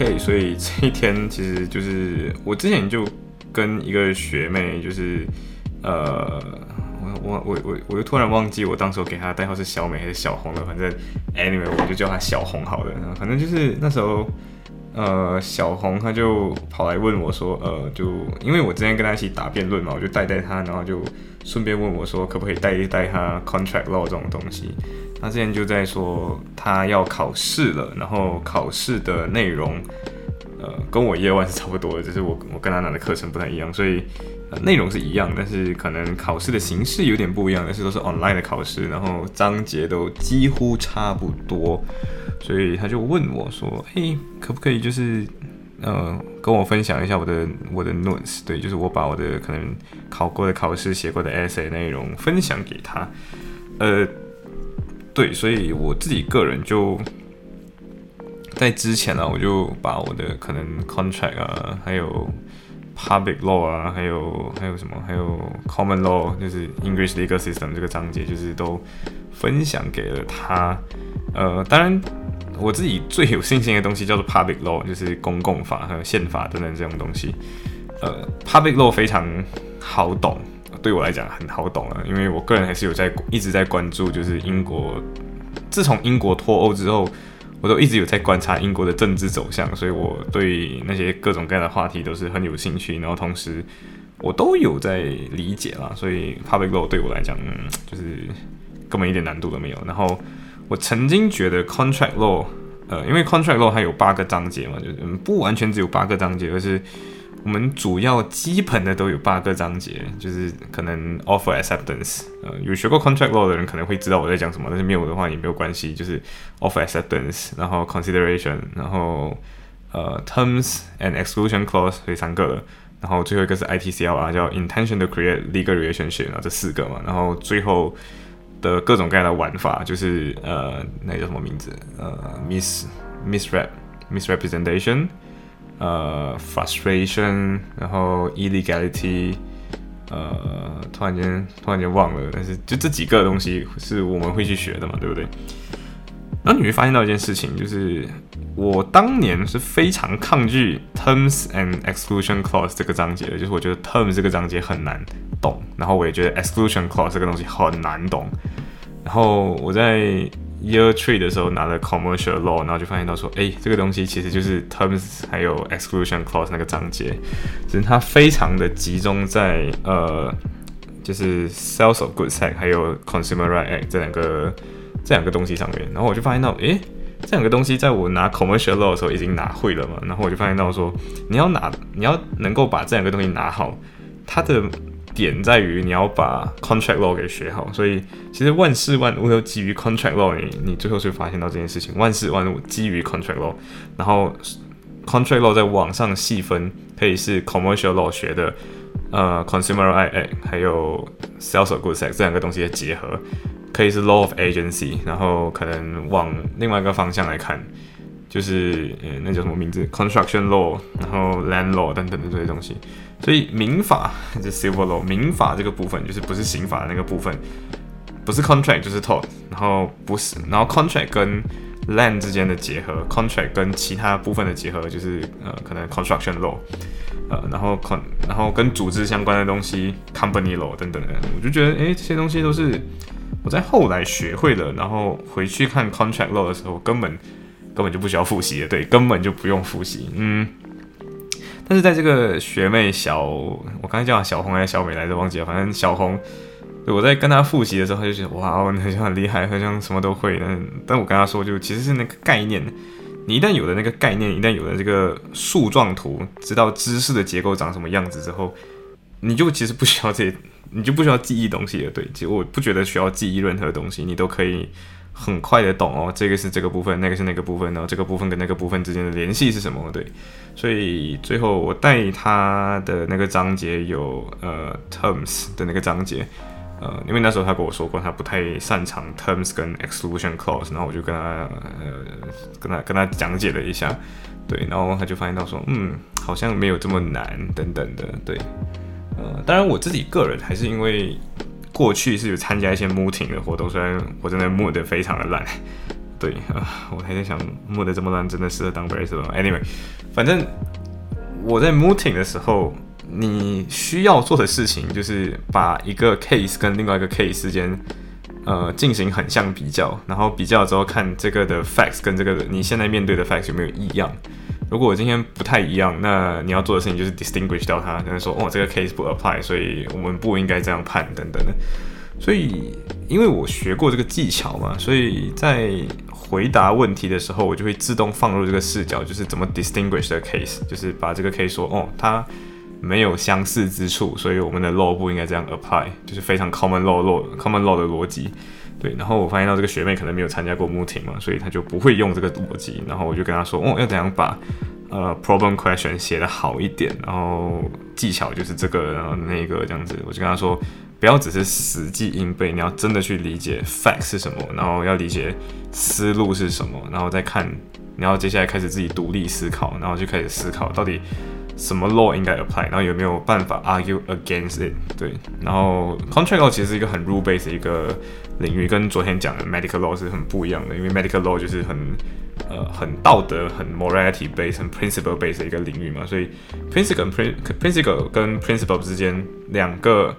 OK，所以这一天其实就是我之前就跟一个学妹，就是呃，我我我我我又突然忘记我当时候给她的代号是小美还是小红了，反正 anyway 我就叫她小红好了。反正就是那时候，呃，小红她就跑来问我说，呃，就因为我之前跟她一起打辩论嘛，我就带带她，然后就顺便问我说，可不可以带一带她 contract law 这种东西。他之前就在说他要考试了，然后考试的内容，呃，跟我夜晚是差不多的，只是我我跟他拿的课程不太一样，所以内容是一样，但是可能考试的形式有点不一样，但是都是 online 的考试，然后章节都几乎差不多，所以他就问我说：“嘿，可不可以就是呃跟我分享一下我的我的 notes？对，就是我把我的可能考过的考试写过的 essay 内容分享给他，呃。”对，所以我自己个人就在之前呢，我就把我的可能 contract 啊，还有 public law 啊，还有还有什么，还有 common law，就是 English legal system 这个章节，就是都分享给了他。呃，当然我自己最有信心的东西叫做 public law，就是公共法和宪法等等这种东西。呃，public law 非常好懂。对我来讲很好懂了，因为我个人还是有在一直在关注，就是英国自从英国脱欧之后，我都一直有在观察英国的政治走向，所以我对那些各种各样的话题都是很有兴趣，然后同时我都有在理解啦，所以 public law 对我来讲嗯就是根本一点难度都没有。然后我曾经觉得 contract law，呃，因为 contract law 它有八个章节嘛，就是不完全只有八个章节，而是我们主要基本的都有八个章节，就是可能 offer acceptance，呃，有学过 contract law 的人可能会知道我在讲什么，但是没有的话也没有关系，就是 offer acceptance，然后 consideration，然后呃 terms and exclusion clause 这三个，然后最后一个是 I T C L R，叫 intention to create legal relationship，然后这四个嘛，然后最后的各种各样的玩法就是呃那叫什么名字？呃 mis misrep misrepresentation。呃，frustration，然后 illegality，呃，突然间突然间忘了，但是就这几个东西是我们会去学的嘛，对不对？然后你会发现到一件事情，就是我当年是非常抗拒 terms and exclusion clause 这个章节的，就是我觉得 terms 这个章节很难懂，然后我也觉得 exclusion clause 这个东西很难懂，然后我在。Year Three 的时候拿了 Commercial Law，然后就发现到说，哎，这个东西其实就是 Terms 还有 Exclusion Clause 那个章节，只是它非常的集中在呃，就是 Sales of Goods Act 还有 Consumer Right Act 这两个这两个东西上面。然后我就发现到，哎，这两个东西在我拿 Commercial Law 的时候已经拿会了嘛。然后我就发现到说，你要拿，你要能够把这两个东西拿好，它的点在于你要把 contract law 给学好，所以其实万事万物都基于 contract law。你你最后会发现到这件事情，万事万物基于 contract law。然后 contract law 在网上细分，可以是 commercial law 学的，呃，consumer IA，还有 sales of goods act 这两个东西的结合，可以是 law of agency。然后可能往另外一个方向来看，就是呃那叫什么名字？construction law，然后 land law 等等的这些东西。所以民法 就 civil law，民法这个部分就是不是刑法的那个部分，不是 contract 就是 tort，然后不是，然后 contract 跟 land 之间的结合，contract 跟其他部分的结合就是呃可能 construction law，呃然后 con 然后跟组织相关的东西 company law 等等的，我就觉得诶，这些东西都是我在后来学会了，然后回去看 contract law 的时候根本根本就不需要复习的，对，根本就不用复习，嗯。但是在这个学妹小，我刚才叫小红还是小美来着，忘记了。反正小红，我在跟她复习的时候，她就觉得哇，好像很厉害，好像什么都会。但但我跟她说，就其实是那个概念，你一旦有了那个概念，一旦有了这个树状图，知道知识的结构长什么样子之后，你就其实不需要这，你就不需要记忆东西了。对，其实我不觉得需要记忆任何东西，你都可以很快的懂哦，这个是这个部分，那个是那个部分，然后这个部分跟那个部分之间的联系是什么？对，所以最后我带他的那个章节有呃 terms 的那个章节，呃，因为那时候他跟我说过他不太擅长 terms 跟 exclusion clause，然后我就跟他呃跟他跟他讲解了一下，对，然后他就发现到说，嗯，好像没有这么难等等的，对，呃，当然我自己个人还是因为。过去是有参加一些 mooting 的活动，虽然我真的 moot 的非常的烂，对啊，我还在想 moot 的这么烂，真的适合当 b r a c e 吗？Anyway，反正我在 mooting 的时候，你需要做的事情就是把一个 case 跟另外一个 case 之间，呃，进行横向比较，然后比较之后看这个的 facts 跟这个你现在面对的 facts 有没有异样。如果我今天不太一样，那你要做的事情就是 distinguish 掉它，可能说哦这个 case 不 apply，所以我们不应该这样判等等的。所以因为我学过这个技巧嘛，所以在回答问题的时候，我就会自动放入这个视角，就是怎么 distinguish 的 case，就是把这个 case 说哦它没有相似之处，所以我们的 law 不应该这样 apply，就是非常 common law law common law 的逻辑。对，然后我发现到这个学妹可能没有参加过 mooting 嘛，所以她就不会用这个逻辑。然后我就跟她说，哦，要怎样把呃 problem question 写得好一点，然后技巧就是这个，然后那个这样子。我就跟她说，不要只是死记硬背，你要真的去理解 fact 是什么，然后要理解思路是什么，然后再看，然后接下来开始自己独立思考，然后就开始思考到底。什么 law 应该 apply，然后有没有办法 argue against it？对，然后 contract law 其实是一个很 rule based 的一个领域，跟昨天讲的 medical law 是很不一样的，因为 medical law 就是很呃很道德、很 morality based、很 principle based 的一个领域嘛，所以 principle 跟 principle 跟 principle 之间两个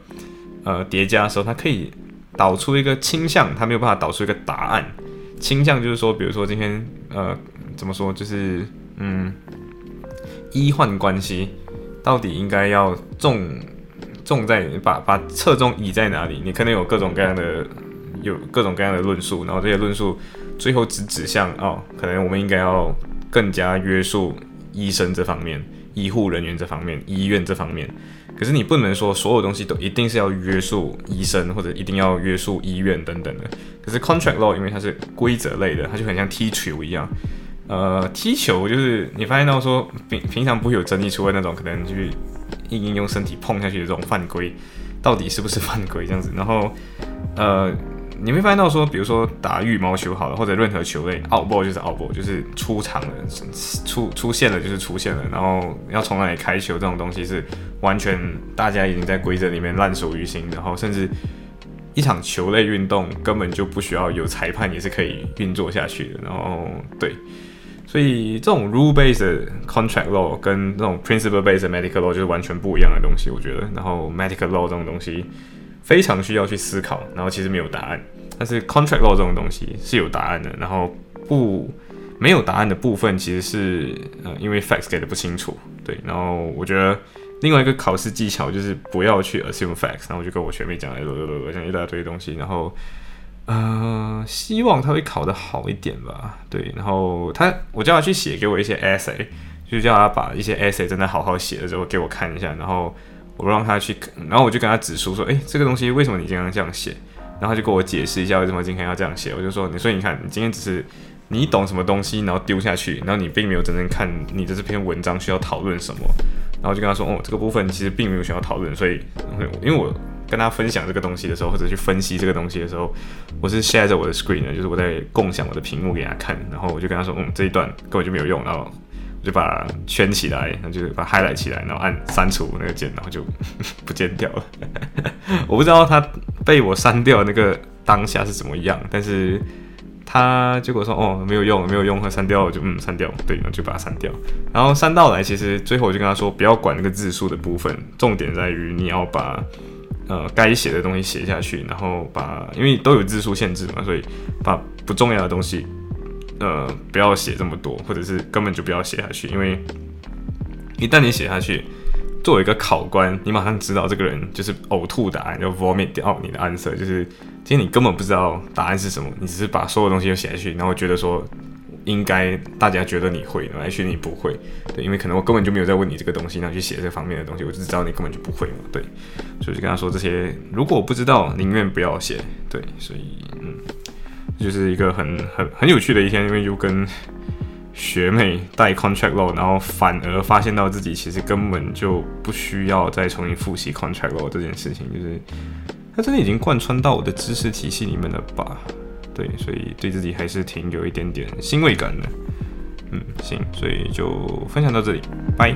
呃叠加的时候，它可以导出一个倾向，它没有办法导出一个答案。倾向就是说，比如说今天呃怎么说，就是嗯。医患关系到底应该要重重在把把侧重移在哪里？你可能有各种各样的有各种各样的论述，然后这些论述最后只指向哦，可能我们应该要更加约束医生这方面、医护人员这方面、医院这方面。可是你不能说所有东西都一定是要约束医生或者一定要约束医院等等的。可是 contract law 因为它是规则类的，它就很像踢球一样。呃，踢球就是你发现到说平平常不会有争议，除了那种可能就是硬硬用身体碰下去的这种犯规，到底是不是犯规这样子？然后呃，你会发现到说，比如说打羽毛球好了，或者任何球类，out ball 就是 out ball，就是出场了，出出现了就是出现了，然后要从哪里开球这种东西是完全大家已经在规则里面烂熟于心，然后甚至一场球类运动根本就不需要有裁判也是可以运作下去的，然后对。所以这种 rule based contract law 跟这种 principle based medical law 就是完全不一样的东西，我觉得。然后 medical law 这种东西非常需要去思考，然后其实没有答案。但是 contract law 这种东西是有答案的，然后不没有答案的部分其实是呃因为 facts 给的不清楚，对。然后我觉得另外一个考试技巧就是不要去 assume facts，然后我就跟我学妹讲了讲一大堆东西，然后。呃，希望他会考得好一点吧。对，然后他，我叫他去写给我一些 essay，就叫他把一些 essay 真的好好写了之后给我看一下。然后我让他去，然后我就跟他指出说，哎，这个东西为什么你今天这样写？然后他就跟我解释一下为什么今天要这样写。我就说，你所以你看，你今天只是你懂什么东西，然后丢下去，然后你并没有真正看你的这篇文章需要讨论什么。然后就跟他说，哦，这个部分其实并没有需要讨论，所以因为我。跟他分享这个东西的时候，或者去分析这个东西的时候，我是 share 着我的 screen 的，就是我在共享我的屏幕给他看，然后我就跟他说，嗯，这一段根本就没有用，然后我就把它圈起来，然后就是把 highlight 起来，然后按删除那个键，然后就不见掉了。我不知道他被我删掉那个当下是怎么样，但是他结果说，哦，没有用，没有用，他删掉，我就嗯删掉，对，然后就把它删掉。然后删到来，其实最后我就跟他说，不要管那个字数的部分，重点在于你要把。呃，该写的东西写下去，然后把，因为都有字数限制嘛，所以把不重要的东西，呃，不要写这么多，或者是根本就不要写下去，因为一旦你写下去，作为一个考官，你马上知道这个人就是呕吐答案，要 vomit 掉你的 answer，就是其实你根本不知道答案是什么，你只是把所有东西都写下去，然后觉得说。应该大家觉得你会，来学你不会，对，因为可能我根本就没有在问你这个东西，然后去写这方面的东西，我就知道你根本就不会嘛，对，所以就跟他说这些，如果不知道，宁愿不要写，对，所以嗯，就是一个很很很有趣的一天，因为就跟学妹带 contract law，然后反而发现到自己其实根本就不需要再重新复习 contract law 这件事情，就是它真的已经贯穿到我的知识体系里面了吧？对，所以对自己还是挺有一点点欣慰感的。嗯，行，所以就分享到这里，拜。